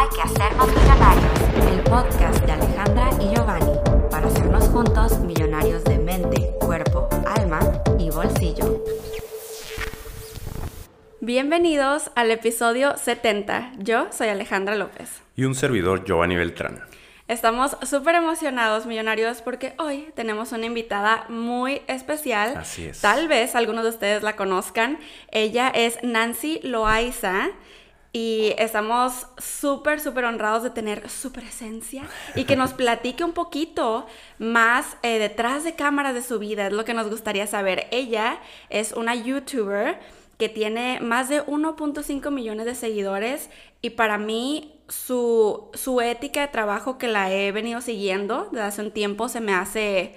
Hay que hacernos millonarios, el podcast de Alejandra y Giovanni, para hacernos juntos millonarios de mente, cuerpo, alma y bolsillo. Bienvenidos al episodio 70. Yo soy Alejandra López. Y un servidor, Giovanni Beltrán. Estamos súper emocionados, millonarios, porque hoy tenemos una invitada muy especial. Así es. Tal vez algunos de ustedes la conozcan. Ella es Nancy Loaiza. Y estamos súper, súper honrados de tener su presencia y que nos platique un poquito más eh, detrás de cámaras de su vida. Es lo que nos gustaría saber. Ella es una youtuber que tiene más de 1.5 millones de seguidores y para mí su, su ética de trabajo que la he venido siguiendo desde hace un tiempo se me hace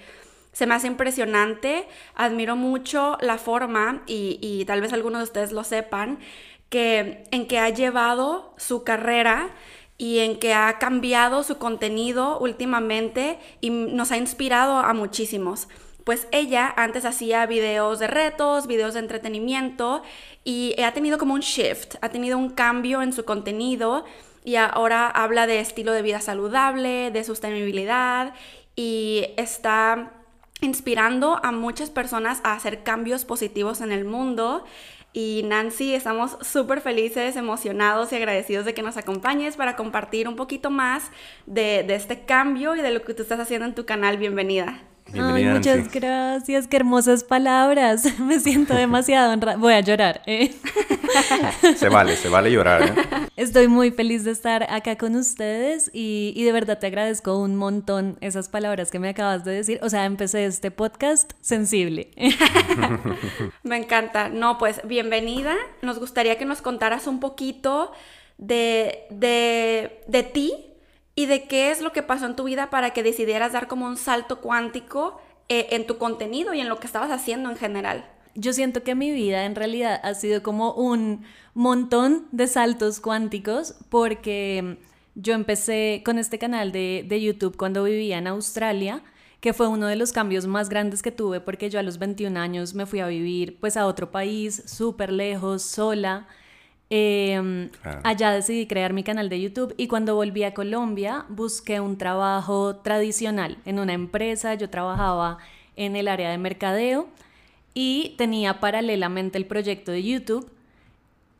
se me hace impresionante, admiro mucho la forma y, y, tal vez algunos de ustedes lo sepan, que en que ha llevado su carrera y en que ha cambiado su contenido últimamente y nos ha inspirado a muchísimos. Pues ella antes hacía videos de retos, videos de entretenimiento y ha tenido como un shift, ha tenido un cambio en su contenido y ahora habla de estilo de vida saludable, de sostenibilidad y está inspirando a muchas personas a hacer cambios positivos en el mundo. Y Nancy, estamos súper felices, emocionados y agradecidos de que nos acompañes para compartir un poquito más de, de este cambio y de lo que tú estás haciendo en tu canal. Bienvenida. Ay, muchas gracias, qué hermosas palabras. Me siento demasiado honrada. Voy a llorar. ¿eh? se vale, se vale llorar. ¿eh? Estoy muy feliz de estar acá con ustedes y, y, de verdad te agradezco un montón esas palabras que me acabas de decir. O sea, empecé este podcast sensible. me encanta. No, pues bienvenida. Nos gustaría que nos contaras un poquito de, de, de ti y de qué es lo que pasó en tu vida para que decidieras dar como un salto cuántico eh, en tu contenido y en lo que estabas haciendo en general. Yo siento que mi vida en realidad ha sido como un montón de saltos cuánticos porque yo empecé con este canal de, de YouTube cuando vivía en Australia que fue uno de los cambios más grandes que tuve porque yo a los 21 años me fui a vivir pues a otro país súper lejos, sola, eh, Allá decidí crear mi canal de YouTube y cuando volví a Colombia busqué un trabajo tradicional en una empresa. Yo trabajaba en el área de mercadeo y tenía paralelamente el proyecto de YouTube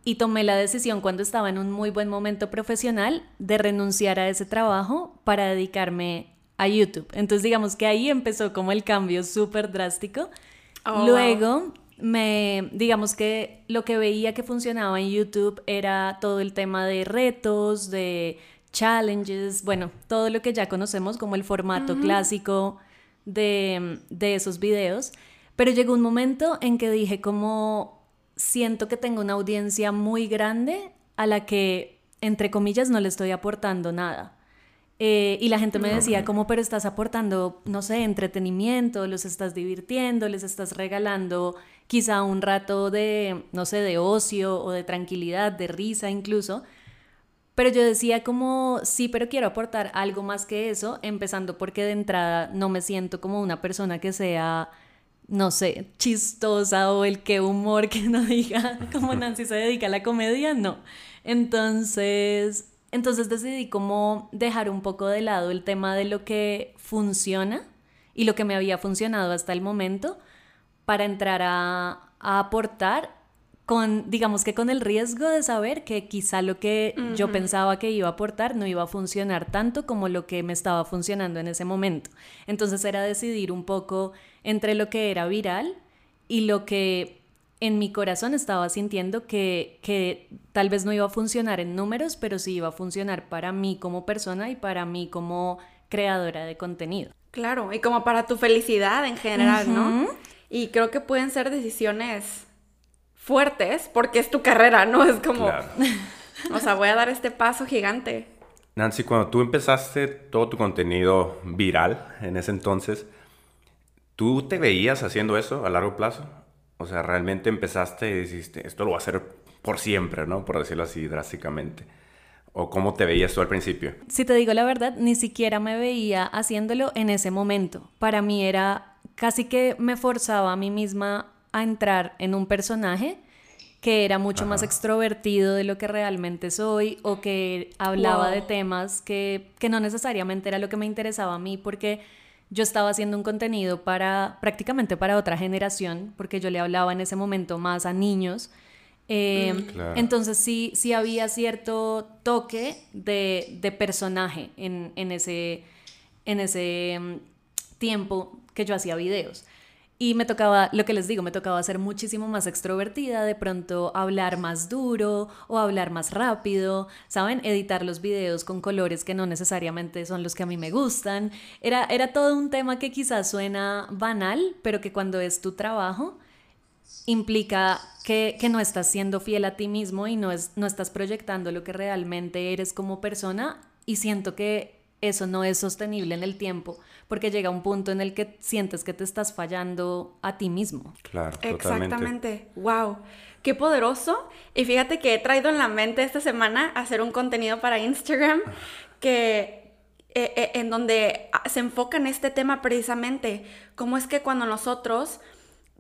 y tomé la decisión cuando estaba en un muy buen momento profesional de renunciar a ese trabajo para dedicarme a YouTube. Entonces digamos que ahí empezó como el cambio súper drástico. Oh, Luego me, digamos que lo que veía que funcionaba en YouTube era todo el tema de retos, de challenges, bueno, todo lo que ya conocemos como el formato clásico de, de esos videos. Pero llegó un momento en que dije como siento que tengo una audiencia muy grande a la que, entre comillas, no le estoy aportando nada. Eh, y la gente me decía, como, pero estás aportando, no sé, entretenimiento, los estás divirtiendo, les estás regalando quizá un rato de, no sé, de ocio o de tranquilidad, de risa incluso. Pero yo decía como, sí, pero quiero aportar algo más que eso, empezando porque de entrada no me siento como una persona que sea, no sé, chistosa o el que humor que no diga, como Nancy se dedica a la comedia, no. Entonces, entonces decidí como dejar un poco de lado el tema de lo que funciona y lo que me había funcionado hasta el momento para entrar a, aportar con, digamos que con el riesgo de saber que quizá lo que yo pensaba que iba a aportar no iba a funcionar tanto como lo que me estaba funcionando en ese momento. Entonces era decidir un poco entre lo que era viral y lo que en mi corazón estaba sintiendo que, que tal vez no iba a funcionar en números, pero sí iba a funcionar para mí como persona y para mí como creadora de contenido. Claro, y como para tu felicidad en general, ¿no? Y creo que pueden ser decisiones fuertes porque es tu carrera, ¿no? Es como, o sea, voy a dar este paso gigante. Nancy, cuando tú empezaste todo tu contenido viral en ese entonces, ¿tú te veías haciendo eso a largo plazo? O sea, realmente empezaste y dijiste, esto lo voy a hacer por siempre, ¿no? Por decirlo así drásticamente. ¿O cómo te veías tú al principio? Si te digo la verdad, ni siquiera me veía haciéndolo en ese momento. Para mí era casi que me forzaba a mí misma a entrar en un personaje que era mucho más extrovertido de lo que realmente soy o que hablaba de temas que, que no necesariamente era lo que me interesaba a mí porque yo estaba haciendo un contenido para prácticamente para otra generación porque yo le hablaba en ese momento más a niños. Eh, Claro. Entonces sí, sí había cierto toque de, de personaje en, en ese, en ese mm, tiempo que yo hacía videos. Y me tocaba, lo que les digo, me tocaba ser muchísimo más extrovertida, de pronto hablar más duro o hablar más rápido, ¿saben? Editar los videos con colores que no necesariamente son los que a mí me gustan. Era, era todo un tema que quizás suena banal, pero que cuando es tu trabajo implica que, que no estás siendo fiel a ti mismo y no, es, no estás proyectando lo que realmente eres como persona y siento que eso no es sostenible en el tiempo porque llega un punto en el que sientes que te estás fallando a ti mismo. Claro, totalmente. Exactamente. Wow. Qué poderoso. Y fíjate que he traído en la mente esta semana hacer un contenido para Instagram que eh, eh, en donde ah, se enfoca en este tema precisamente. Cómo es que cuando nosotros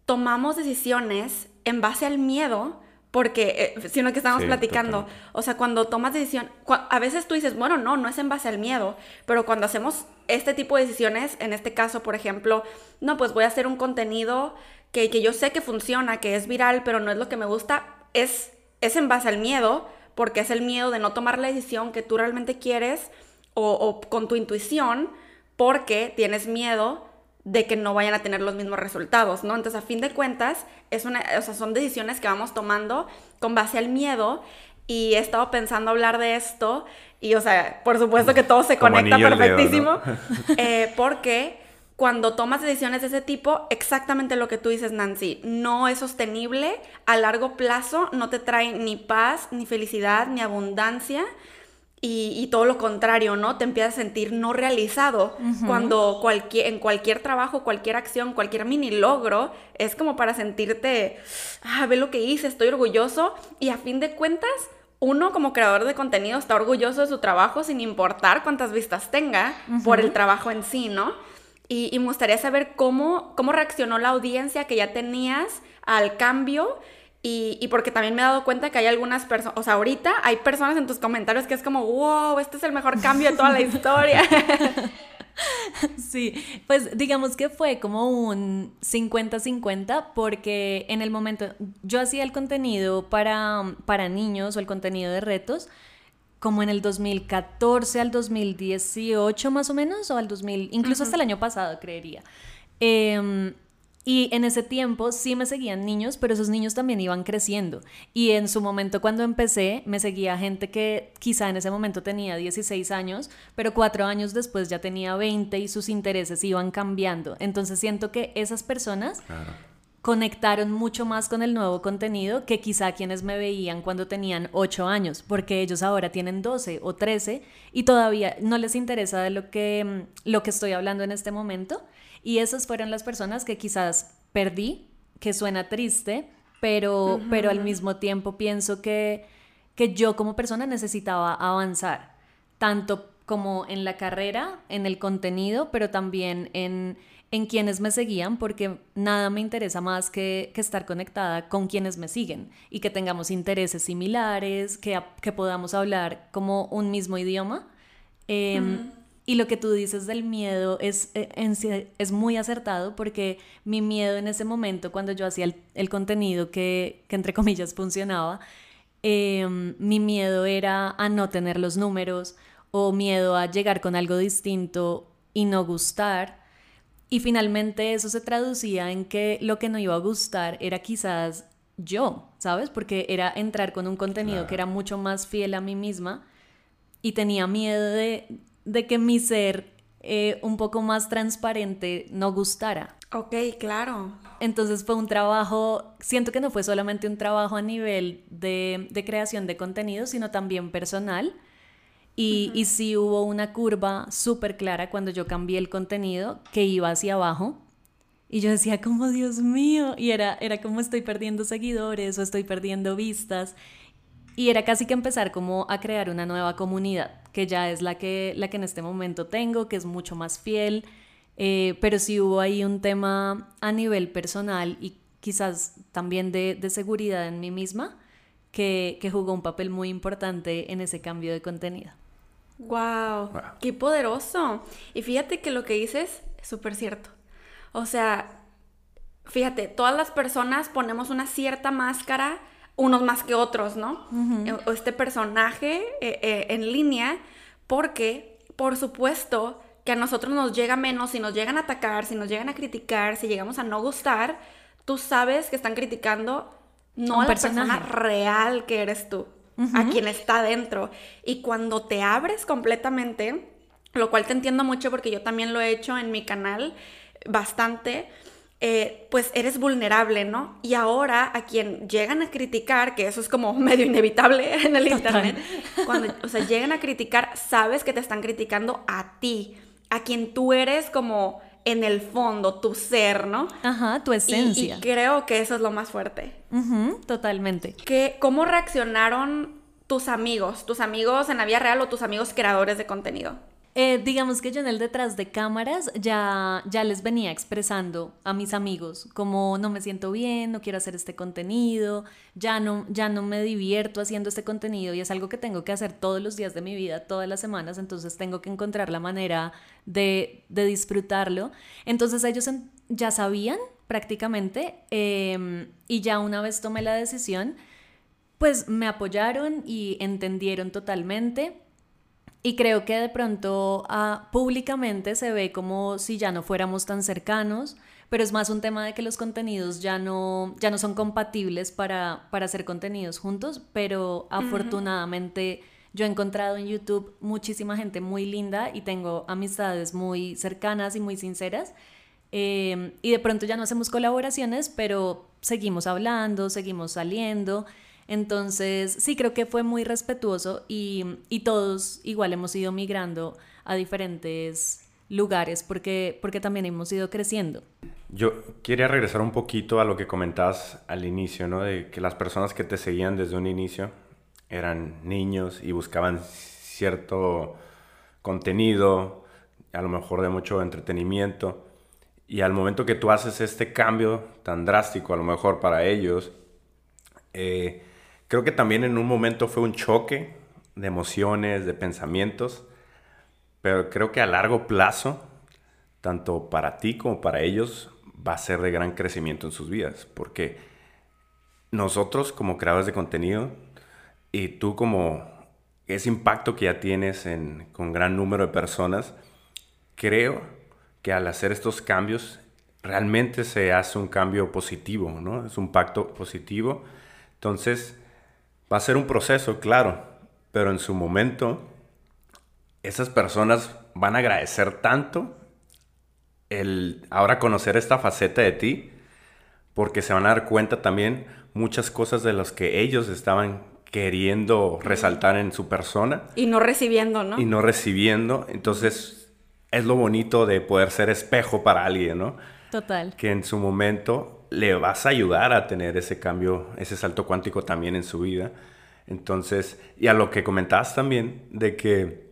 tomamos decisiones en base al miedo, porque, eh, sino que estamos Sí, platicando, total. o sea, cuando tomas decisión, a veces tú dices, bueno, no, no es en base al miedo, pero cuando hacemos este tipo de decisiones, en este caso, por ejemplo, no, pues voy a hacer un contenido que, que yo sé que funciona, que es viral, pero no es lo que me gusta, es, es en base al miedo, porque es el miedo de no tomar la decisión que tú realmente quieres o, o con tu intuición, porque tienes miedo de que no vayan a tener los mismos resultados, ¿no? Entonces, a fin de cuentas, es una, o sea, son decisiones que vamos tomando con base al miedo y he estado pensando hablar de esto y, o sea, por supuesto que todo se Como conecta dedo, perfectísimo, ¿no? eh, porque cuando tomas decisiones de ese tipo, exactamente lo que tú dices, Nancy, no es sostenible a largo plazo, no te trae ni paz, ni felicidad, ni abundancia. Y, y todo lo contrario, ¿no? Te empiezas a sentir no realizado cuando cualquier, en cualquier trabajo, cualquier acción, cualquier mini logro, es como para sentirte, ah, ve lo que hice, estoy orgulloso. Y a fin de cuentas, uno como creador de contenido está orgulloso de su trabajo sin importar cuántas vistas tenga por el trabajo en sí, ¿no? Y, y me gustaría saber cómo, cómo reaccionó la audiencia que ya tenías al cambio. Y, y porque también me he dado cuenta que hay algunas personas, o sea, ahorita hay personas en tus comentarios que es como, wow, este es el mejor cambio de toda la historia. Sí, pues digamos que fue como un 50-50 porque en el momento yo hacía el contenido para, para niños o el contenido de retos como en el 2014 al 2018 más o menos o al 2000, incluso hasta el año pasado creería. Em, y en ese tiempo sí me seguían niños, pero esos niños también iban creciendo. Y en su momento cuando empecé, me seguía gente que quizá en ese momento tenía 16 años, pero cuatro años después ya tenía 20 y sus intereses iban cambiando. Entonces siento que esas personas Claro. conectaron mucho más con el nuevo contenido que quizá quienes me veían cuando tenían 8 años, porque ellos ahora tienen 12 o 13 y todavía no les interesa de lo que, mm, lo que estoy hablando en este momento. Y esas fueron las personas que quizás perdí, que suena triste, pero, pero al mismo tiempo pienso que, que yo como persona necesitaba avanzar, tanto como en la carrera, en el contenido, pero también en, en quienes me seguían, porque nada me interesa más que, que estar conectada con quienes me siguen y que tengamos intereses similares, que, que podamos hablar como un mismo idioma. Em, Y lo que tú dices del miedo es, eh, es muy acertado porque mi miedo en ese momento, cuando yo hacía el, el contenido que, que entre comillas funcionaba, em, mi miedo era a no tener los números o miedo a llegar con algo distinto y no gustar. Y finalmente eso se traducía en que lo que no iba a gustar era quizás yo, ¿sabes? Porque era entrar con un contenido que era mucho más fiel a mí misma y tenía miedo de, de que mi ser eh, un poco más transparente no gustara. ok, claro. Entonces fue un trabajo, siento que no fue solamente un trabajo a nivel de, de creación de contenido, sino también personal. Y, y sí hubo una curva súper clara cuando yo cambié el contenido que iba hacia abajo. Y yo decía, como Dios mío, y era, era como estoy perdiendo seguidores o estoy perdiendo vistas. Y era casi que empezar como a crear una nueva comunidad, que ya es la que, la que en este momento tengo, que es mucho más fiel, eh, pero sí hubo ahí un tema a nivel personal y quizás también de, de seguridad en mí misma, que, que jugó un papel muy importante en ese cambio de contenido. Wow, qué poderoso. Y fíjate que lo que dices es súper cierto. O sea, fíjate, todas las personas ponemos una cierta máscara, unos más que otros, ¿no? O este personaje eh, eh, en línea, porque, por supuesto, que a nosotros nos llega menos, si nos llegan a atacar, si nos llegan a criticar, si llegamos a no gustar, tú sabes que están criticando no a la persona real que eres tú, a quien está dentro. Y cuando te abres completamente, lo cual te entiendo mucho porque yo también lo he hecho en mi canal bastante, eh, pues eres vulnerable, ¿no? Y ahora a quien llegan a criticar, que eso es como medio inevitable en el Internet, cuando, o sea, llegan a criticar, sabes que te están criticando a ti, a quien tú eres como en el fondo, tu ser, ¿no? Ajá, tu esencia. Y, creo que eso es lo más fuerte. totalmente. ¿Qué, ¿Cómo reaccionaron tus amigos, tus amigos en la vida real o tus amigos creadores de contenido? Eh, digamos que yo en el detrás de cámaras ya, ya les venía expresando a mis amigos como no me siento bien, no quiero hacer este contenido, ya no, ya no me divierto haciendo este contenido y es algo que tengo que hacer todos los días de mi vida, todas las semanas, entonces tengo que encontrar la manera de, disfrutarlo. Entonces ellos ya sabían prácticamente em, y ya una vez tomé la decisión, pues me apoyaron y entendieron totalmente y creo que de pronto ah, públicamente se ve como si ya no fuéramos tan cercanos, pero es más un tema de que los contenidos ya no, ya no son compatibles para, para hacer contenidos juntos, pero afortunadamente yo he encontrado en YouTube muchísima gente muy linda y tengo amistades muy cercanas y muy sinceras. Em, y de pronto ya no hacemos colaboraciones, pero seguimos hablando, seguimos saliendo. Entonces, sí, creo que fue muy respetuoso y, todos igual hemos ido migrando a diferentes lugares porque, porque también hemos ido creciendo. Yo quería regresar un poquito a lo que comentabas al inicio, ¿no? De que las personas que te seguían desde un inicio eran niños y buscaban cierto contenido, a lo mejor de mucho entretenimiento. Y al momento que tú haces este cambio tan drástico, a lo mejor para ellos, eh, Creo que también en un momento fue un choque de emociones, de pensamientos, pero creo que a largo plazo, tanto para ti como para ellos, va a ser de gran crecimiento en sus vidas, porque nosotros como creadores de contenido y tú como ese impacto que ya tienes en, con gran número de personas, creo que al hacer estos cambios realmente se hace un cambio positivo, ¿no? Es un pacto positivo. Entonces, Va a ser un proceso, claro, pero en su momento esas personas van a agradecer tanto el ahora conocer esta faceta de ti, porque se van a dar cuenta también muchas cosas de las que ellos estaban queriendo resaltar en su persona. Y no recibiendo, ¿no? Y no recibiendo. Entonces, es lo bonito de poder ser espejo para alguien, ¿no? Total. Que en su momento le vas a ayudar a tener ese cambio, ese salto cuántico también en su vida. Entonces, y a lo que comentabas también, de que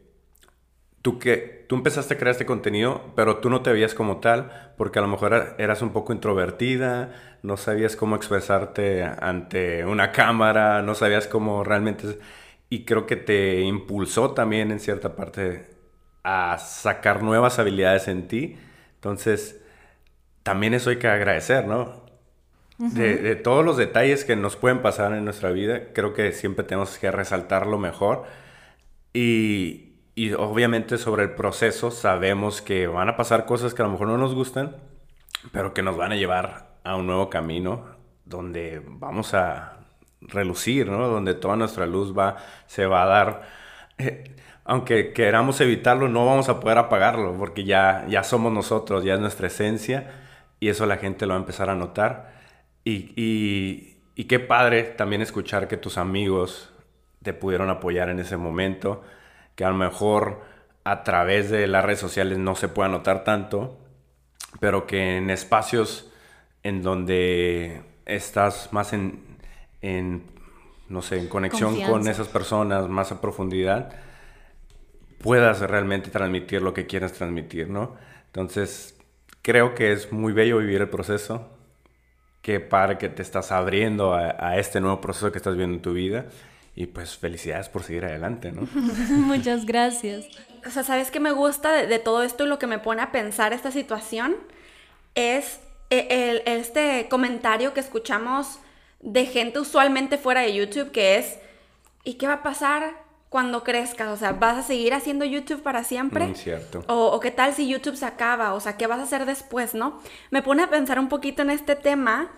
tú, que tú empezaste a crear este contenido, pero tú no te veías como tal, porque a lo mejor eras un poco introvertida, no sabías cómo expresarte ante una cámara, no sabías cómo realmente... Y creo que te impulsó también en cierta parte a sacar nuevas habilidades en ti. Entonces, también eso hay que agradecer, ¿no? De, todos los detalles que nos pueden pasar en nuestra vida, creo que siempre tenemos que resaltar lo mejor. Y, y obviamente sobre el proceso sabemos que van a pasar cosas que a lo mejor no nos gustan, pero que nos van a llevar a un nuevo camino donde vamos a relucir, ¿no? Donde toda nuestra luz va, se va a dar. Eh, aunque queramos evitarlo, no vamos a poder apagarlo porque ya, ya somos nosotros, ya es nuestra esencia y eso la gente lo va a empezar a notar. Y, y, qué padre también escuchar que tus amigos te pudieron apoyar en ese momento, que a lo mejor a través de las redes sociales no se pueda notar tanto, pero que en espacios en donde estás más en, en no sé, en conexión con esas personas, más a profundidad, puedas realmente transmitir lo que quieras transmitir, ¿no? Entonces, creo que es muy bello vivir el proceso qué padre que te estás abriendo a, a este nuevo proceso que estás viendo en tu vida. Y pues felicidades por seguir adelante, ¿no? Muchas gracias. O sea, ¿sabes qué me gusta de, de todo esto y lo que me pone a pensar esta situación? Es e- el, este comentario que escuchamos de gente usualmente fuera de YouTube que es, ¿y qué va a pasar cuando crezcas? O sea, ¿vas a seguir haciendo YouTube para siempre? Mm, cierto. O, o qué tal si YouTube se acaba? O sea, ¿qué vas a hacer después, no? Me pone a pensar un poquito en este tema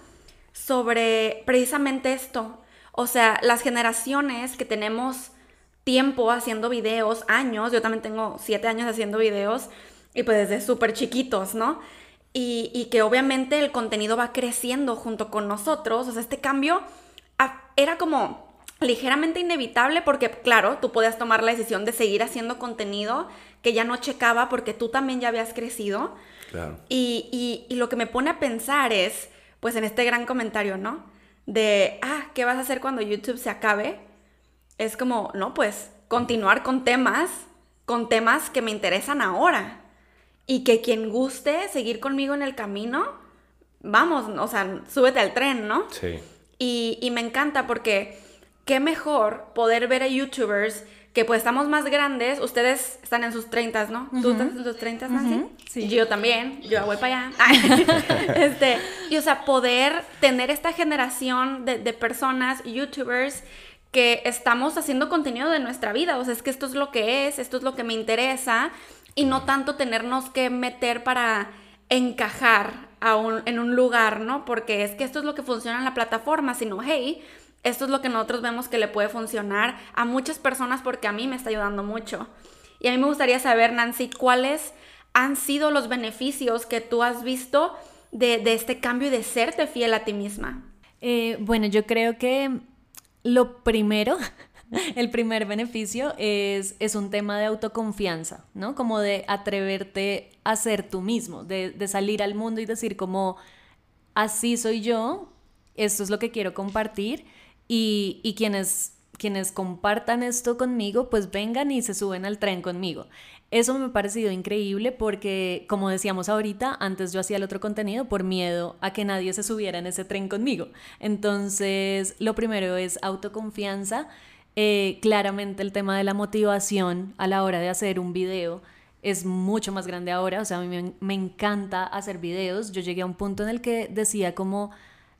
sobre precisamente esto. O sea, las generaciones que tenemos tiempo haciendo videos, años, yo también tengo siete años haciendo videos, y pues desde súper chiquitos, ¿no? Y, y que obviamente el contenido va creciendo junto con nosotros. O sea, este cambio era como ligeramente inevitable porque, claro, tú podías tomar la decisión de seguir haciendo contenido que ya no checaba porque tú también ya habías crecido. Claro. Y, y- y lo que me pone a pensar es, pues en este gran comentario, ¿no? De, ah, ¿qué vas a hacer cuando YouTube se acabe? Es como, no, pues continuar con temas, con temas que me interesan ahora. Y que quien guste seguir conmigo en el camino, vamos, o sea, súbete al tren, ¿no? Sí. Y, y me encanta porque qué mejor poder ver a youtubers que pues estamos más grandes, ustedes están en sus 30, ¿no? ¿Tú estás en tus 30, Nancy? Ujú, sí. Yo también, yo voy para allá. este, y o sea, poder tener esta generación de, de personas, youtubers, que estamos haciendo contenido de nuestra vida. O sea, es que esto es lo que es, esto es lo que me interesa, y no tanto tenernos que meter para encajar a un- en un lugar, ¿no? Porque es que esto es lo que funciona en la plataforma, sino, hey, esto es lo que nosotros vemos que le puede funcionar a muchas personas porque a mí me está ayudando mucho. Y a mí me gustaría saber, Nancy, cuáles han sido los beneficios que tú has visto de, este cambio y de serte fiel a ti misma. Eh, bueno, yo creo que lo primero, el primer beneficio es, es un tema de autoconfianza, ¿no? Como de atreverte a ser tú mismo, de, de salir al mundo y decir como, así soy yo, esto es lo que quiero compartir y, y quienes, quienes compartan esto conmigo, pues vengan y se suben al tren conmigo. Eso me ha parecido increíble porque, como decíamos ahorita, antes yo hacía el otro contenido por miedo a que nadie se subiera en ese tren conmigo. Entonces, lo primero es autoconfianza. Eh, claramente el tema de la motivación a la hora de hacer un video es mucho más grande ahora. O sea, a mí me, encanta hacer videos. Yo llegué a un punto en el que decía como,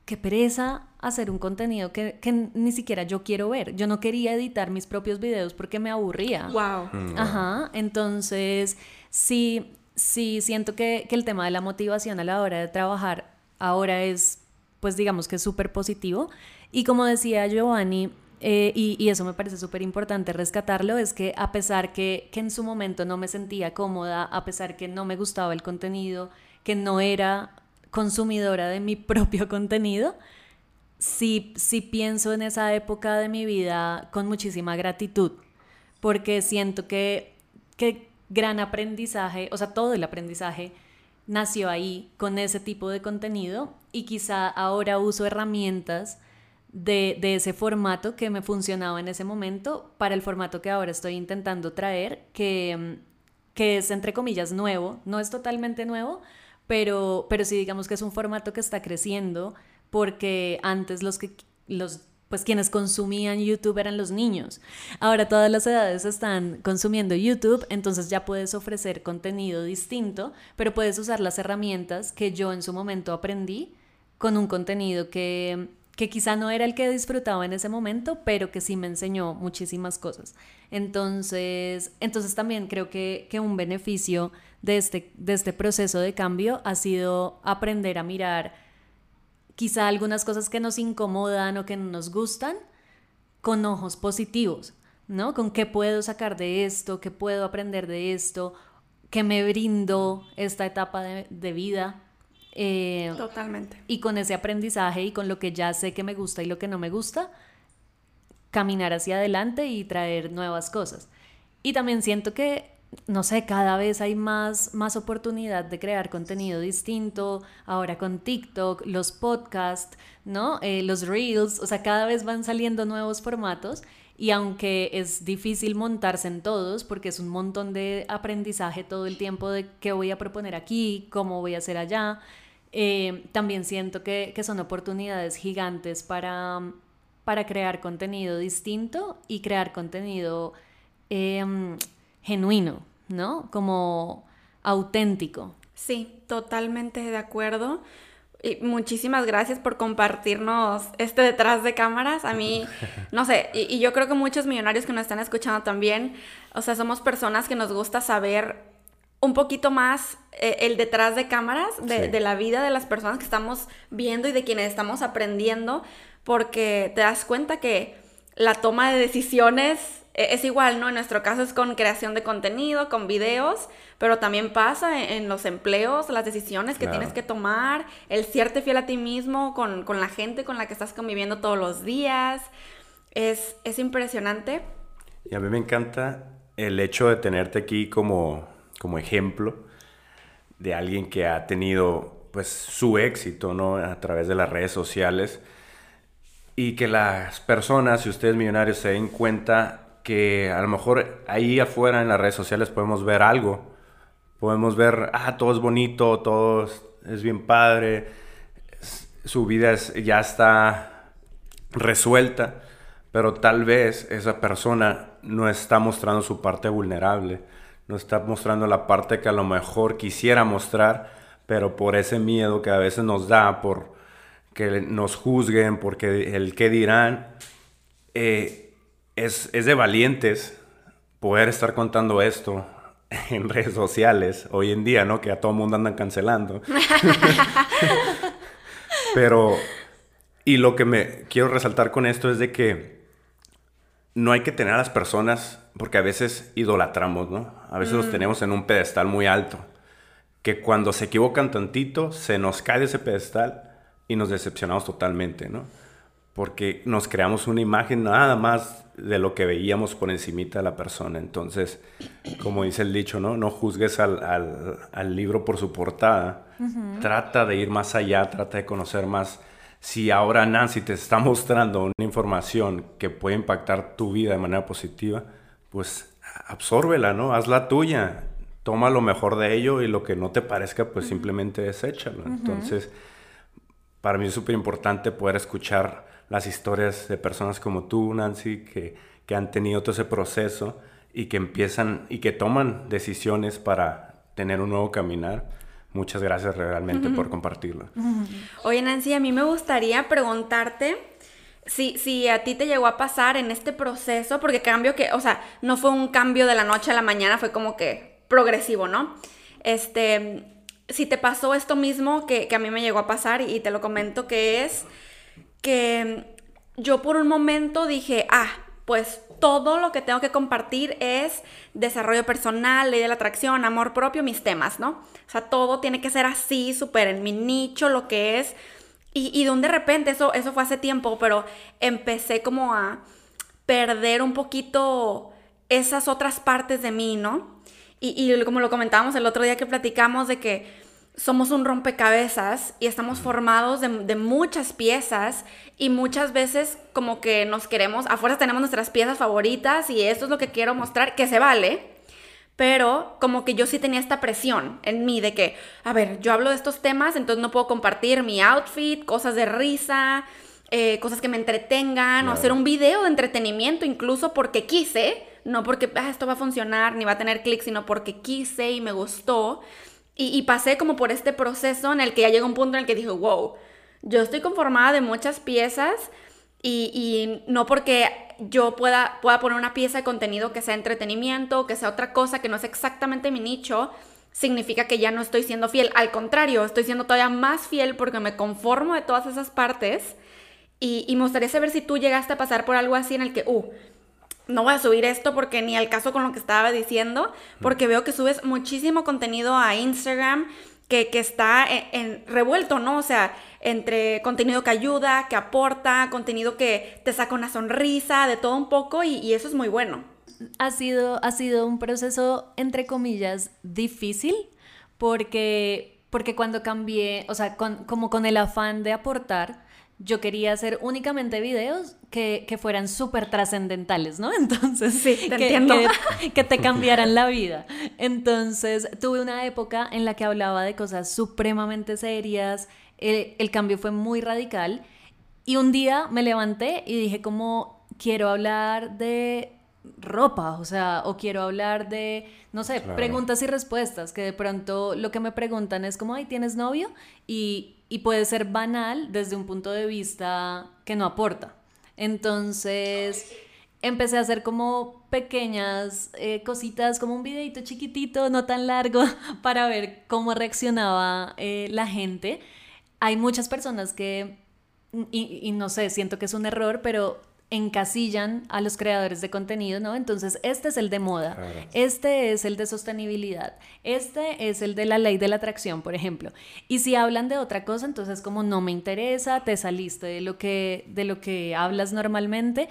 qué pereza hacer un contenido que, que ni siquiera yo quiero ver. Yo no quería editar mis propios videos porque me aburría. Wow. Mm, Ajá, entonces sí, sí siento que, que el tema de la motivación a la hora de trabajar ahora es, pues digamos que súper positivo. Y como decía Giovanni, eh, y, y eso me parece súper importante rescatarlo, es que a pesar que, que en su momento no me sentía cómoda, a pesar que no me gustaba el contenido, que no era consumidora de mi propio contenido, sí, sí pienso en esa época de mi vida con muchísima gratitud, porque siento que, que gran aprendizaje, o sea, todo el aprendizaje nació ahí con ese tipo de contenido y quizá ahora uso herramientas de, de ese formato que me funcionaba en ese momento para el formato que ahora estoy intentando traer, que, que es entre comillas nuevo, no es totalmente nuevo, pero, pero sí digamos que es un formato que está creciendo porque antes los que los pues quienes consumían YouTube eran los niños. Ahora todas las edades están consumiendo YouTube, entonces ya puedes ofrecer contenido distinto, pero puedes usar las herramientas que yo en su momento aprendí con un contenido que, que quizá no era el que disfrutaba en ese momento, pero que sí me enseñó muchísimas cosas. Entonces, entonces también creo que, que un beneficio de este, de este proceso de cambio ha sido aprender a mirar quizá algunas cosas que nos incomodan o que no nos gustan con ojos positivos, ¿no? Con qué puedo sacar de esto, qué puedo aprender de esto, qué me brindó esta etapa de, de vida. Eh, Totalmente. y con ese aprendizaje y con lo que ya sé que me gusta y lo que no me gusta, caminar hacia adelante y traer nuevas cosas. Y también siento que, no sé, cada vez hay más, más oportunidad de crear contenido distinto, ahora con TikTok, los podcasts, ¿no? Eh, los reels, o sea, cada vez van saliendo nuevos formatos y aunque es difícil montarse en todos, porque es un montón de aprendizaje todo el tiempo de qué voy a proponer aquí, cómo voy a hacer allá, eh, también siento que, son oportunidades gigantes para, para crear contenido distinto y crear contenido em, genuino, ¿no? Como auténtico. Sí, totalmente de acuerdo. Y muchísimas gracias por compartirnos este detrás de cámaras. A mí, no sé, y, yo creo que muchos millonarios que nos están escuchando también, o sea, somos personas que nos gusta saber un poquito más eh, el detrás de cámaras de, de, la vida de las personas que estamos viendo y de quienes estamos aprendiendo, porque te das cuenta que la toma de decisiones es igual, ¿no? En nuestro caso es con creación de contenido, con videos, pero también pasa en, los empleos, las decisiones que tienes que tomar, el serte fiel a ti mismo con, la gente con la que estás conviviendo todos los días. Es, es impresionante. Y a mí me encanta el hecho de tenerte aquí como, como ejemplo de alguien que ha tenido pues su éxito, ¿no? A través de las redes sociales y que las personas, si ustedes millonarios se den cuenta que a lo mejor ahí afuera en las redes sociales podemos ver algo. Podemos ver, ah, todo es bonito, todo es, bien padre, su vida ya está resuelta, pero tal vez esa persona no está mostrando su parte vulnerable, no está mostrando la parte que a lo mejor quisiera mostrar, pero por ese miedo que a veces nos da, por que nos juzguen, porque el qué dirán, eh, es, de valientes poder estar contando esto en redes sociales hoy en día, ¿no? Que a todo mundo andan cancelando. Pero, y lo que me quiero resaltar con esto es de que no hay que tener a las personas, porque a veces idolatramos, ¿no? A veces los mm. tenemos en un pedestal muy alto, que cuando se equivocan tantito, se nos cae ese pedestal y nos decepcionamos totalmente, ¿no? porque nos creamos una imagen nada más de lo que veíamos por encimita de la persona. Entonces, como dice el dicho, ¿no? No juzgues al, libro por su portada. Trata de ir más allá, trata de conocer más. Si ahora Nancy te está mostrando una información que puede impactar tu vida de manera positiva, pues absórbela, ¿no? Hazla tuya. Toma lo mejor de ello y lo que no te parezca, pues simplemente deséchalo. Entonces, para mí es súper importante poder escuchar las historias de personas como tú, Nancy, que, que han tenido todo ese proceso y que empiezan y que toman decisiones para tener un nuevo caminar. Muchas gracias realmente por compartirlo. Oye, Nancy, a mí me gustaría preguntarte si, si a ti te llegó a pasar en este proceso, porque cambio que, o sea, no fue un cambio de la noche a la mañana, fue como que progresivo, ¿no? Este, si te pasó esto mismo que, que a mí me llegó a pasar y te lo comento que es que yo por un momento dije, ah, pues todo lo que tengo que compartir es desarrollo personal, ley de la atracción, amor propio, mis temas, ¿no? O sea, todo tiene que ser así, súper en mi nicho, lo que es. Y, y de un de repente, eso, eso fue hace tiempo, pero empecé como a perder un poquito esas otras partes de mí, ¿no? Y, y como lo comentábamos el otro día que platicamos de que somos un rompecabezas y estamos formados de, muchas piezas y muchas veces como que nos queremos, afuera tenemos nuestras piezas favoritas y esto es lo que quiero mostrar, que se vale, pero como que yo sí tenía esta presión en mí de que, a ver, yo hablo de estos temas, entonces no puedo compartir mi outfit, cosas de risa, eh, cosas que me entretengan o hacer un video de entretenimiento incluso porque quise, no porque ah, esto va a funcionar ni va a tener clics, sino porque quise y me gustó. Y, pasé como por este proceso en el que ya llegó un punto en el que dije, wow, yo estoy conformada de muchas piezas y, no porque yo pueda, pueda poner una pieza de contenido que sea entretenimiento, que sea otra cosa que no es exactamente mi nicho, significa que ya no estoy siendo fiel. Al contrario, estoy siendo todavía más fiel porque me conformo de todas esas partes. Y, y me gustaría saber si tú llegaste a pasar por algo así en el que, uh, no voy a subir esto porque ni al caso con lo que estaba diciendo, porque veo que subes muchísimo contenido a Instagram que, está en, revuelto, ¿no? O sea, entre contenido que ayuda, que aporta, contenido que te saca una sonrisa, de todo un poco, y, eso es muy bueno. Ha sido, ha sido un proceso, entre comillas, difícil, porque, porque cuando cambié, o sea, como con el afán de aportar, yo quería hacer únicamente videos que, que fueran súper trascendentales, ¿no? Entonces, Sí, te que, entiendo. que- que te cambiaran la vida. Entonces, tuve una época en la que hablaba de cosas supremamente serias, el, el cambio fue muy radical y un día me levanté y dije como, quiero hablar de ropa, o sea, o quiero hablar de, no sé, Claro. preguntas y respuestas, que de pronto lo que me preguntan es como, ay, ¿tienes novio? Y, y puede ser banal desde un punto de vista que no aporta. Entonces, empecé a hacer como pequeñas eh, cositas, como un videito chiquitito, no tan largo, para ver cómo reaccionaba eh, la gente. Hay muchas personas que, y, y no sé, siento que es un error, pero encasillan a los creadores de contenido, ¿no? Entonces, este es el de moda, Claro. este es el de sostenibilidad, este es el de la ley de la atracción, por ejemplo. Y si hablan de otra cosa, entonces como no me interesa, te saliste de lo que, de lo que hablas normalmente.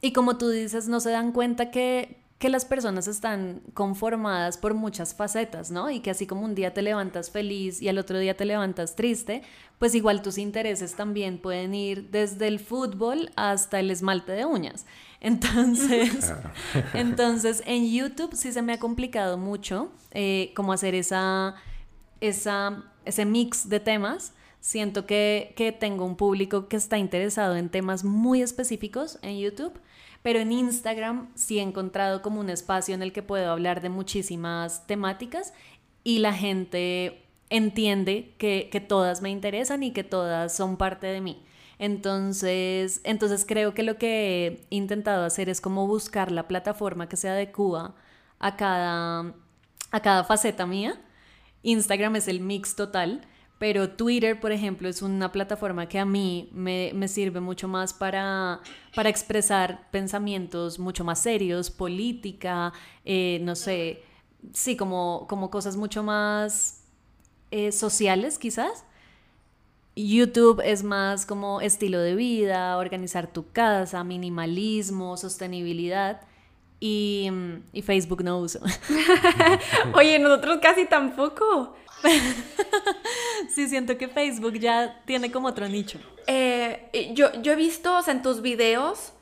Y como tú dices, no se dan cuenta que, que las personas están conformadas por muchas facetas, ¿no? Y que así como un día te levantas feliz y al otro día te levantas triste, pues igual tus intereses también pueden ir desde el fútbol hasta el esmalte de uñas. Entonces, entonces en YouTube sí se me ha complicado mucho eh, como hacer esa, esa, ese mix de temas. Siento que, que tengo un público que está interesado en temas muy específicos en YouTube, pero en Instagram sí he encontrado como un espacio en el que puedo hablar de muchísimas temáticas y la gente entiende que, que todas me interesan y que todas son parte de mí. Entonces, entonces creo que lo que he intentado hacer es como buscar la plataforma que se adecua a cada, a cada faceta mía. Instagram es el mix total, pero Twitter, por ejemplo, es una plataforma que a mí me, me sirve mucho más para, para expresar pensamientos mucho más serios, política, eh, no sé, sí, como, como cosas mucho más eh, sociales quizás. YouTube es más como estilo de vida, organizar tu casa, minimalismo, sostenibilidad. Y, y Facebook no uso. Oye, nosotros casi tampoco. sí, siento que Facebook ya tiene como otro nicho. Eh, yo, yo he visto o sea, en tus videos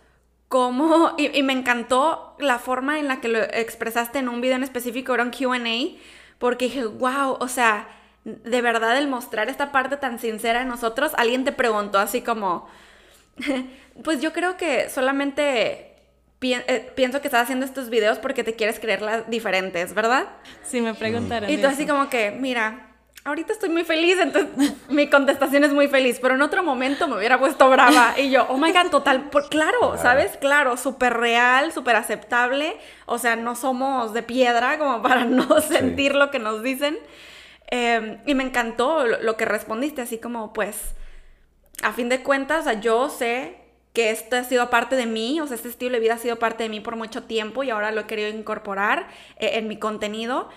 cómo, y, y me encantó la forma en la que lo expresaste en un video en específico, era un QA, porque dije, wow, o sea, de verdad el mostrar esta parte tan sincera de nosotros, alguien te preguntó así como, pues yo creo que solamente pi- eh, pienso que estás haciendo estos videos porque te quieres creer las diferentes, ¿verdad? Sí, me preguntaron. Y tú así como que, mira, ahorita estoy muy feliz, entonces mi contestación es muy feliz, pero en otro momento me hubiera puesto brava. Y yo, oh my god, total, por- claro, Claro. ¿sabes? Claro, súper real, súper aceptable. O sea, no somos de piedra como para no sentir lo que nos dicen. Eh, y me encantó lo, lo que respondiste, así como, pues, a fin de cuentas, o sea, yo sé que esto ha sido parte de mí, o sea, este estilo de vida ha sido parte de mí por mucho tiempo y ahora lo he querido incorporar eh, en mi contenido,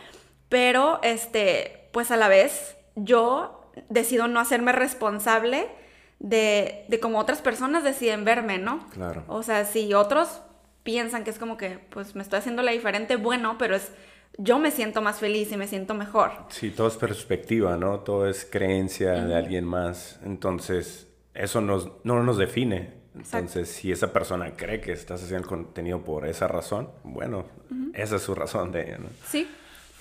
pero este, pues a la vez yo decido no hacerme responsable de, de cómo otras personas deciden verme, ¿no? Claro. O sea, si otros piensan que es como que, pues me estoy haciendo la diferente, bueno, pero es, yo me siento más feliz y me siento mejor. Sí, todo es perspectiva, ¿no? Todo es creencia de alguien más. Entonces, eso nos, no nos define. Entonces, si esa persona cree que estás haciendo el contenido por esa razón, bueno, esa es su razón de ella, ¿no? Sí.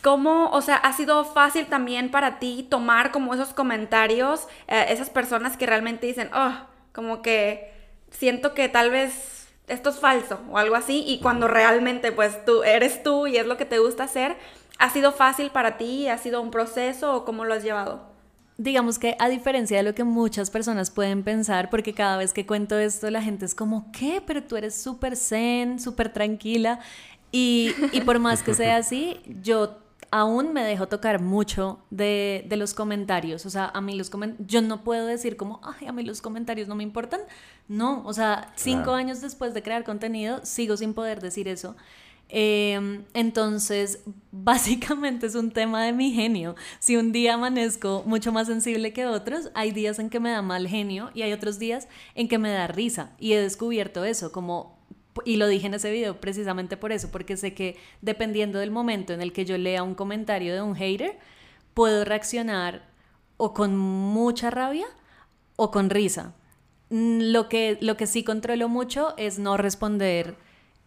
¿Cómo, o sea, ha sido fácil también para ti tomar como esos comentarios, eh, esas personas que realmente dicen, oh, como que siento que tal vez esto es falso o algo así, y cuando realmente pues tú eres tú y es lo que te gusta hacer, ¿ha sido fácil para ti? ¿Ha sido un proceso o cómo lo has llevado? Digamos que a diferencia de lo que muchas personas pueden pensar, porque cada vez que cuento esto la gente es como, ¿qué? Pero tú eres súper zen, súper tranquila. Y, y por más que sea así, yo aún me dejo tocar mucho de, de los comentarios. O sea, a mí los comentarios, yo no puedo decir como, ay, a mí los comentarios no me importan. No, o sea, cinco Claro. años después de crear contenido, sigo sin poder decir eso. Eh, entonces, básicamente es un tema de mi genio. Si un día amanezco mucho más sensible que otros, hay días en que me da mal genio y hay otros días en que me da risa. Y he descubierto eso, como, y lo dije en ese video precisamente por eso, porque sé que dependiendo del momento en el que yo lea un comentario de un hater, puedo reaccionar o con mucha rabia o con risa. mm, lo que, lo que sí controlo mucho es no responder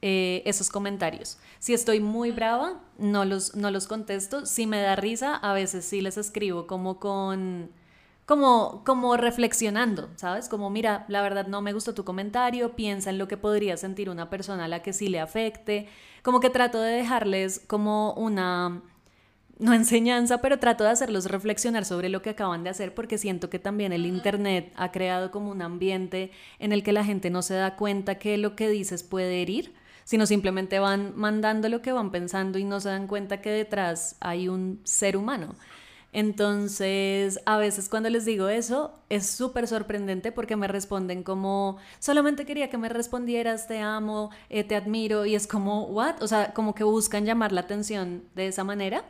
eh, esos comentarios. Si estoy muy brava, no los, no los contesto. Si me da risa, a veces sí les escribo como con... Como, como reflexionando, ¿sabes? Como, mira, la verdad no me gustó tu comentario, piensa en lo que podría sentir una persona a la que sí le afecte. Como que trato de dejarles como una, no enseñanza, pero trato de hacerlos reflexionar sobre lo que acaban de hacer porque siento que también el Internet ha creado como un ambiente en el que la gente no se da cuenta que lo que dices puede herir sino simplemente van mandando lo que van pensando y no se dan cuenta que detrás hay un ser humano. Entonces, a veces cuando les digo eso, es súper sorprendente porque me responden como, solamente quería que me respondieras, te amo, eh, te admiro, y es como, ¿what? O sea, como que buscan llamar la atención de esa manera.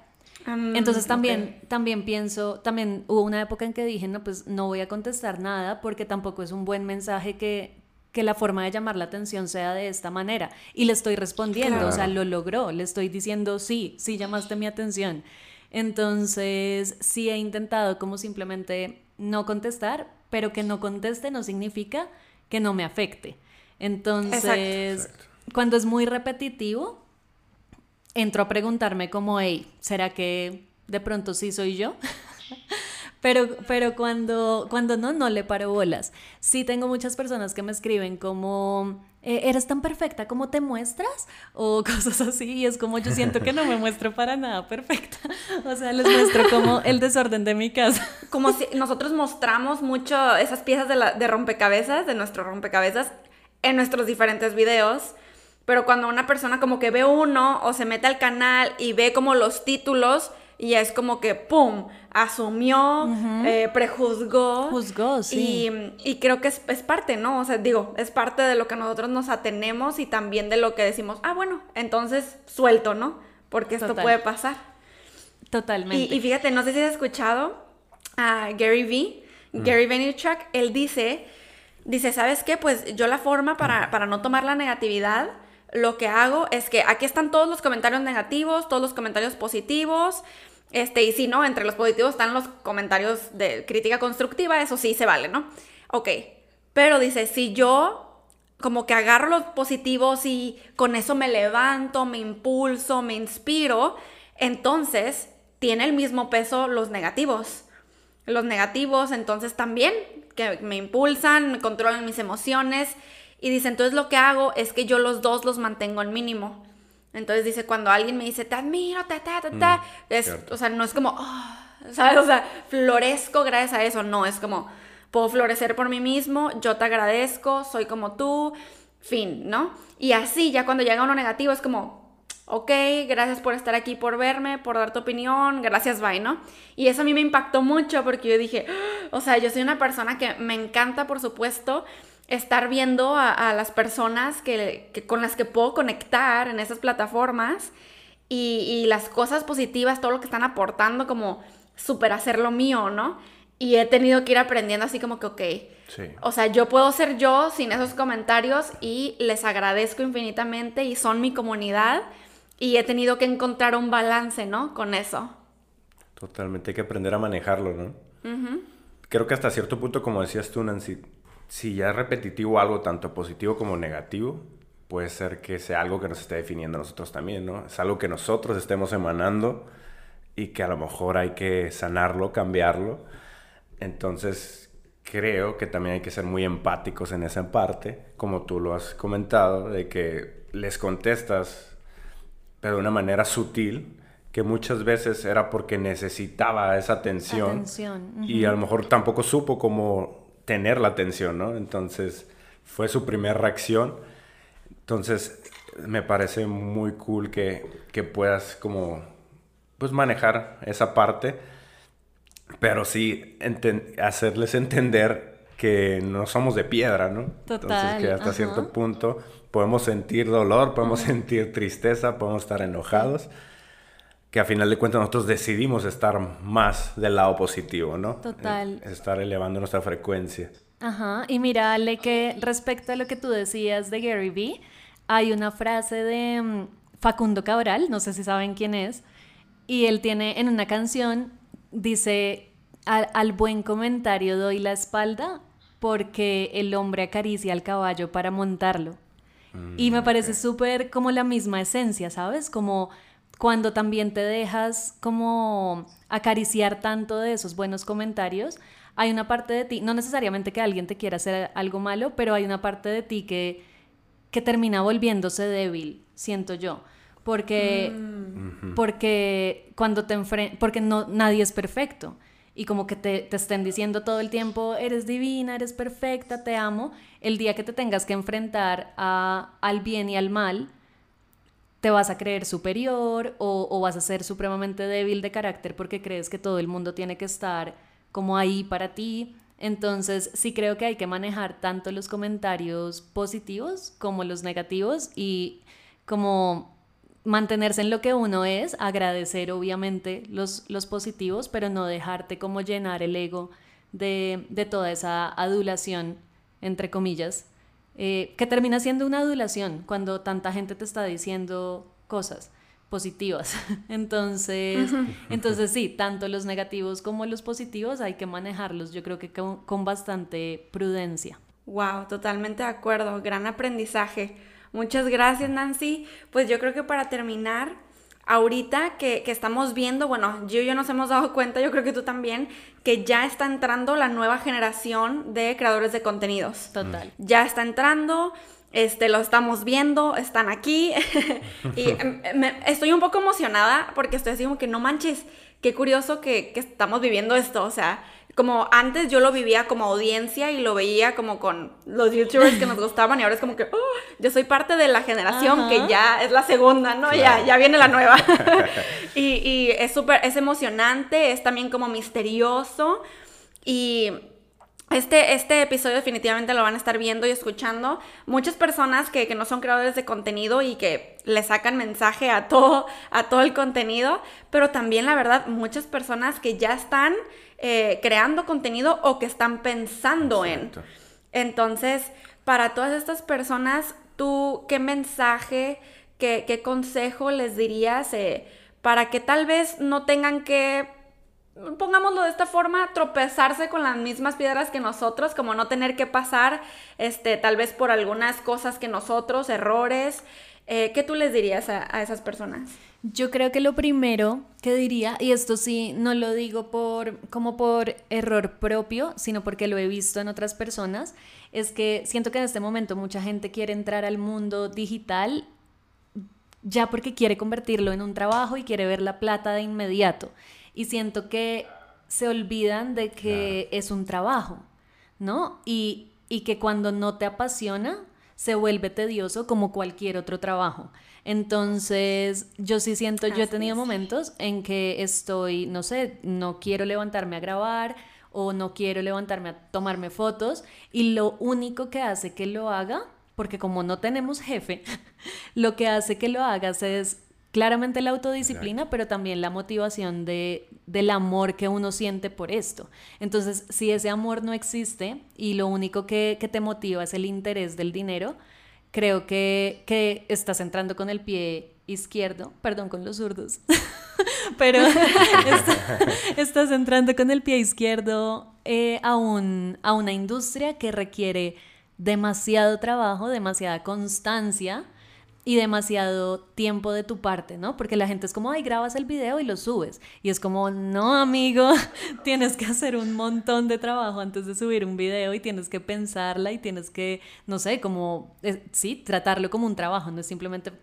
Entonces también, también pienso, también hubo una época en que dije, no, pues no voy a contestar nada porque tampoco es un buen mensaje que, que la forma de llamar la atención sea de esta manera. Y le estoy respondiendo, o sea, lo logró, le estoy diciendo, sí, sí llamaste mi atención. Entonces, sí he intentado como simplemente no contestar, pero que no conteste no significa que no me afecte. Entonces, cuando es muy repetitivo, entro a preguntarme como, hey, ¿será que de pronto sí soy yo? Pero, pero cuando, cuando no, no le paro bolas. Sí tengo muchas personas que me escriben como, "Eh, ¿eres tan perfecta como te muestras? O cosas así. Y es como yo siento que no me muestro para nada perfecta. O sea, les muestro como el desorden de mi casa. Como si nosotros mostramos mucho esas piezas de, la- de rompecabezas, de nuestro rompecabezas, en nuestros diferentes videos. Pero cuando una persona como que ve uno o se mete al canal y ve como los títulos y es como que, ¡pum!, asumió, eh, prejuzgó. Juzgó, sí. Y, y creo que es, es parte, ¿no? O sea, digo, es parte de lo que nosotros nos atenemos y también de lo que decimos, ah, bueno, entonces suelto, ¿no? Porque esto Total. puede pasar. Totalmente. Y, y fíjate, no sé si has escuchado a Gary Vee, Gary Vaynerchuk, él dice, dice, ¿sabes qué? Pues yo la forma para, para no tomar la negatividad, lo que hago es que aquí están todos los comentarios negativos, todos los comentarios positivos, este, y si no, entre los positivos están los comentarios de crítica constructiva, eso sí se vale, ¿no? Ok, pero dice, si yo como que agarro los positivos y con eso me levanto, me impulso, me inspiro, entonces tiene el mismo peso los negativos. Los negativos entonces también, que me impulsan, me controlan mis emociones. Y dice, entonces lo que hago es que yo los dos los mantengo en mínimo. Entonces dice, cuando alguien me dice, te admiro, ta, ta, ta, ta, es, cierto. o sea, no es como, "Ah", ¿sabes? O sea, florezco gracias a eso, no, es como, puedo florecer por mí mismo, yo te agradezco, soy como tú, fin, ¿no? Y así, ya cuando llega uno negativo, es como, ok, gracias por estar aquí, por verme, por dar tu opinión, gracias, bye, ¿no? Y eso a mí me impactó mucho porque yo dije, "Ah", o sea, yo soy una persona que me encanta, por supuesto, estar viendo a, a las personas que, que- con las que puedo conectar en esas plataformas y, y las cosas positivas, todo lo que están aportando, como super hacer lo mío, ¿no? Y he tenido que ir aprendiendo así como que, ok, Sí. o sea, yo puedo ser yo sin esos comentarios y les agradezco infinitamente y son mi comunidad y he tenido que encontrar un balance, ¿no? Con eso. Totalmente, hay que aprender a manejarlo, ¿no? Creo que hasta cierto punto, como decías tú, Nancy, si ya es repetitivo algo, tanto positivo como negativo, puede ser que sea algo que nos esté definiendo a nosotros también, ¿no? Es algo que nosotros estemos emanando y que a lo mejor hay que sanarlo, cambiarlo. Entonces, creo que también hay que ser muy empáticos en esa parte, como tú lo has comentado, de que les contestas pero de una manera sutil, que muchas veces era porque necesitaba esa atención, Atención, y a lo mejor tampoco supo cómo tener la atención, ¿no? Entonces fue su primera reacción. Entonces me parece muy cool que, que puedas como pues manejar esa parte, pero sí enten- hacerles entender que no somos de piedra, ¿no? Entonces Total, que hasta ajá. cierto punto podemos sentir dolor, podemos sentir tristeza, podemos estar enojados, que a final de cuentas nosotros decidimos estar más del lado positivo, ¿no? Total. Eh, Estar elevando nuestra frecuencia. Ajá, y mira, Ale, que respecto a lo que tú decías de Gary Vee, hay una frase de mm, Facundo Cabral, no sé si saben quién es, y él tiene en una canción, dice, al, al buen comentario doy la espalda, porque el hombre acaricia al caballo para montarlo. y me parece súper como la misma esencia, ¿sabes? Como cuando también te dejas como acariciar tanto de esos buenos comentarios, hay una parte de ti, no necesariamente que alguien te quiera hacer algo malo, pero hay una parte de ti que, que termina volviéndose débil, siento yo. Porque, Mm. porque cuando te enfrentas, porque no, nadie es perfecto. Y como que te, te estén diciendo todo el tiempo, eres divina, eres perfecta, te amo. El día que te tengas que enfrentar a, al bien y al mal, te vas a creer superior o, vas a ser supremamente débil de carácter porque crees que todo el mundo tiene que estar como ahí para ti. Entonces sí creo que hay que manejar tanto los comentarios positivos como los negativos y como mantenerse en lo que uno es, agradecer obviamente los, positivos, pero no dejarte como llenar el ego de toda esa adulación, entre comillas, eh, que termina siendo una adulación cuando tanta gente te está diciendo cosas positivas. Entonces, entonces sí, tanto los negativos como los positivos hay que manejarlos, yo creo que con, con bastante prudencia. Wow, totalmente de acuerdo. Gran aprendizaje. Muchas gracias, Nancy. Pues yo creo que para terminar, ahorita que, que, estamos viendo, bueno, yo y yo nos hemos dado cuenta, yo creo que tú también, que ya está entrando la nueva generación de creadores de contenidos. Total. Ya está entrando. Este, lo estamos viendo, están aquí y me, estoy un poco emocionada porque estoy así como que no manches, qué curioso que, que estamos viviendo esto, o sea, como antes yo lo vivía como audiencia y lo veía como con los youtubers que nos gustaban y ahora es como que oh, yo soy parte de la generación Ajá. que ya es la segunda, ¿no? Claro. Ya, ya viene la nueva. y, y, es súper, es emocionante, es también como misterioso y... Este, este episodio definitivamente lo van a estar viendo y escuchando muchas personas que, que, no son creadores de contenido y que le sacan mensaje a todo, a todo el contenido, pero también la verdad muchas personas que ya están eh, creando contenido o que están pensando Exacto. en. Entonces, para todas estas personas, ¿tú qué mensaje, qué, qué consejo les dirías eh, para que tal vez no tengan que pongámoslo de esta forma, tropezarse con las mismas piedras que nosotros, como no tener que pasar, este, tal vez por algunas cosas que nosotros, errores. Eh, ¿Qué tú les dirías a, a, esas personas? Yo creo que lo primero que diría, y esto sí no lo digo por, como por error propio, sino porque lo he visto en otras personas, es que siento que en este momento mucha gente quiere entrar al mundo digital ya porque quiere convertirlo en un trabajo y quiere ver la plata de inmediato y siento que se olvidan de que claro. es un trabajo, ¿no? Y, y, que cuando no te apasiona, se vuelve tedioso como cualquier otro trabajo. Entonces, yo sí siento, yo he tenido momentos en que estoy, no sé, no quiero levantarme a grabar o no quiero levantarme a tomarme fotos y lo único que hace que lo haga, porque como no tenemos jefe, lo que hace que lo hagas es claramente la autodisciplina, Exacto. pero también la motivación de, del amor que uno siente por esto. Entonces, si ese amor no existe y lo único que, que te motiva es el interés del dinero, creo que, que, estás entrando con el pie izquierdo, perdón con los zurdos, pero está, estás entrando con el pie izquierdo eh, a, un, a una industria que requiere demasiado trabajo, demasiada constancia, y demasiado tiempo de tu parte, ¿no? Porque la gente es como, ay, grabas el video y lo subes. Y es como, no, amigo, tienes que hacer un montón de trabajo antes de subir un video y tienes que pensarla y tienes que, no sé, como, eh, sí, tratarlo como un trabajo, no es simplemente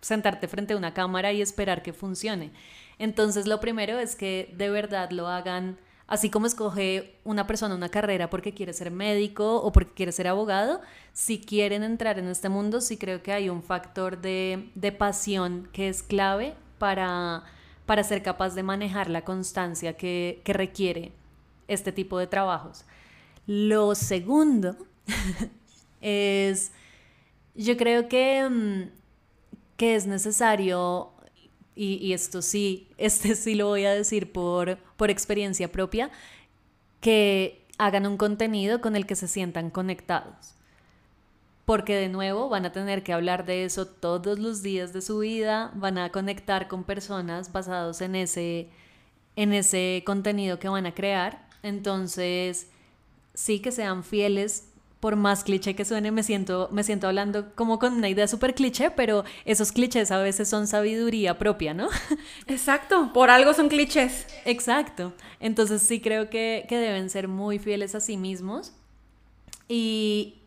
sentarte frente a una cámara y esperar que funcione. Entonces, lo primero es que de verdad lo hagan Así como escoge una persona una carrera porque quiere ser médico o porque quiere ser abogado, si quieren entrar en este mundo, sí creo que hay un factor de, de pasión que es clave para, para ser capaz de manejar la constancia que, que requiere este tipo de trabajos. Lo segundo es, yo creo que, que es necesario y, esto sí, este sí lo voy a decir por, por experiencia propia, que hagan un contenido con el que se sientan conectados. Porque de nuevo van a tener que hablar de eso todos los días de su vida, van a conectar con personas basados en ese, en ese contenido que van a crear. Entonces, sí que sean fieles por más cliché que suene, me siento, me siento hablando como con una idea súper cliché, pero esos clichés a veces son sabiduría propia, ¿no? Exacto, por algo son clichés. Exacto. Entonces sí creo que, que deben ser muy fieles a sí mismos y,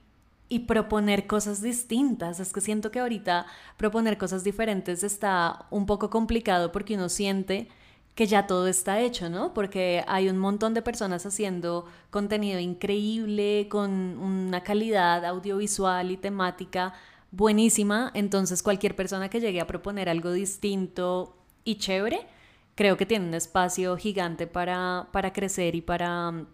y proponer cosas distintas. Es que siento que ahorita proponer cosas diferentes está un poco complicado porque uno siente que ya todo está hecho, ¿no? Porque hay un montón de personas haciendo contenido increíble, con una calidad audiovisual y temática buenísima, entonces cualquier persona que llegue a proponer algo distinto y chévere, creo que tiene un espacio gigante para, para crecer y para,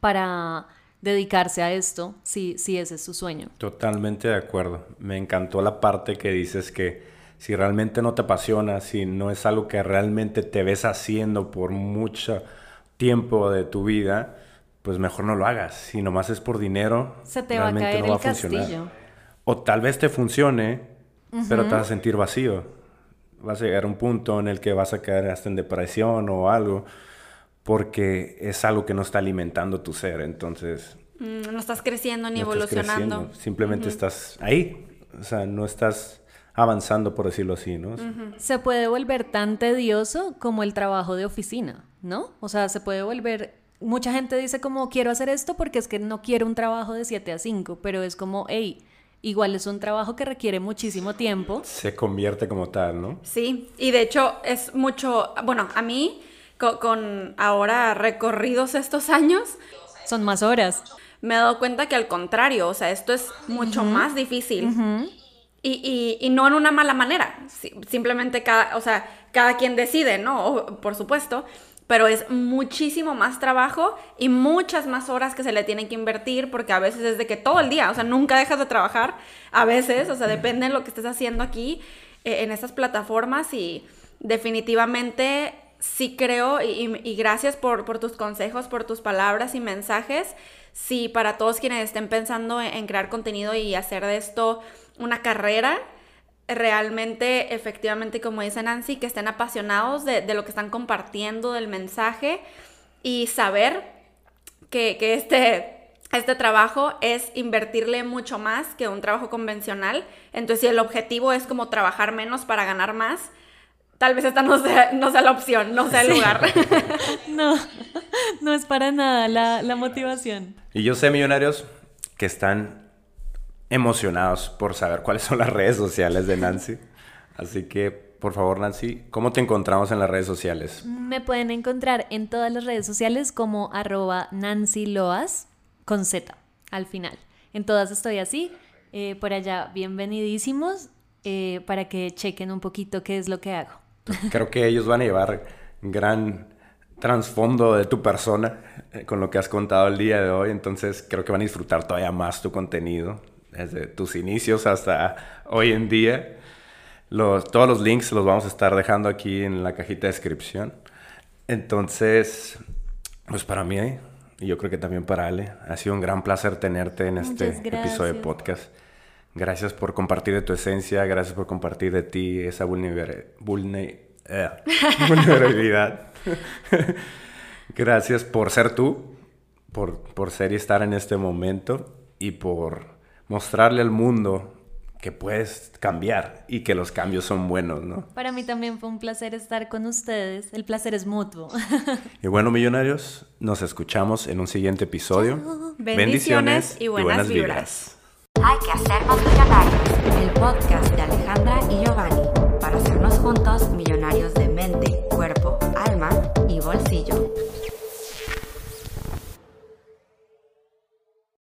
para dedicarse a esto, si, si ese es su sueño. Totalmente de acuerdo. Me encantó la parte que dices que si realmente no te apasiona, si no es algo que realmente te ves haciendo por mucho tiempo de tu vida, pues mejor no lo hagas. Si nomás es por dinero, se te va a caer el castillo. O tal vez te funcione, pero te vas a sentir vacío. Vas a llegar a un punto en el que vas a caer hasta en depresión o algo, porque es algo que no está alimentando tu ser. Entonces... Mm, no estás creciendo ni evolucionando. Simplemente estás ahí. O sea, no estás avanzando, por decirlo así, ¿no? Se puede volver tan tedioso como el trabajo de oficina, ¿no? O sea, se puede volver... Mucha gente dice como quiero hacer esto porque es que no quiero un trabajo de 7 a 5, pero es como, hey, igual es un trabajo que requiere muchísimo tiempo. Se convierte como tal, ¿no? Sí, y de hecho es mucho, bueno, a mí con, ahora recorridos estos años... Son más horas. Me he dado cuenta que al contrario, o sea, esto es mucho más difícil. Y, y, no en una mala manera, simplemente cada, o sea, cada quien decide, ¿no? por supuesto, pero es muchísimo más trabajo y muchas más horas que se le tienen que invertir porque a veces es de que todo el día, o sea, nunca dejas de trabajar, a veces, o sea, depende de lo que estés haciendo aquí eh, en estas plataformas y definitivamente sí creo y, gracias por, por, tus consejos, por tus palabras y mensajes. Sí, para todos quienes estén pensando en crear contenido y hacer de esto una carrera, realmente, efectivamente, como dice Nancy, que estén apasionados de, lo que están compartiendo, del mensaje y saber que, este, este trabajo es invertirle mucho más que un trabajo convencional. Entonces, si el objetivo es como trabajar menos para ganar más, tal vez esta no sea, no sea la opción, no sea el lugar. no, no es para nada la, la motivación. Y yo sé, millonarios, que están emocionados por saber cuáles son las redes sociales de Nancy. Así que, por favor, Nancy, ¿cómo te encontramos en las redes sociales? Me pueden encontrar en todas las redes sociales como arroba Nancy Loas con Z al final. En todas estoy así. Eh, por allá, bienvenidísimos eh, para que chequen un poquito qué es lo que hago. Creo que ellos van a llevar gran trasfondo de tu persona eh, con lo que has contado el día de hoy, entonces creo que van a disfrutar todavía más tu contenido desde tus inicios hasta hoy en día. Los, todos los links los vamos a estar dejando aquí en la cajita de descripción. Entonces, pues para mí, y yo creo que también para Ale, ha sido un gran placer tenerte en este episodio de podcast. Gracias por compartir de tu esencia, gracias por compartir de ti esa eh, vulnerabilidad. gracias por ser tú, por, por ser y estar en este momento y por mostrarle al mundo que puedes cambiar y que los cambios son buenos, ¿no? Para mí también fue un placer estar con ustedes, el placer es mutuo. y bueno, millonarios, nos escuchamos en un siguiente episodio. Bendiciones, y buenas, vibras. Hay que hacernos millonarios, el podcast de Alejandra y Giovanni, para hacernos juntos millonarios de mente, cuerpo, alma y bolsillo.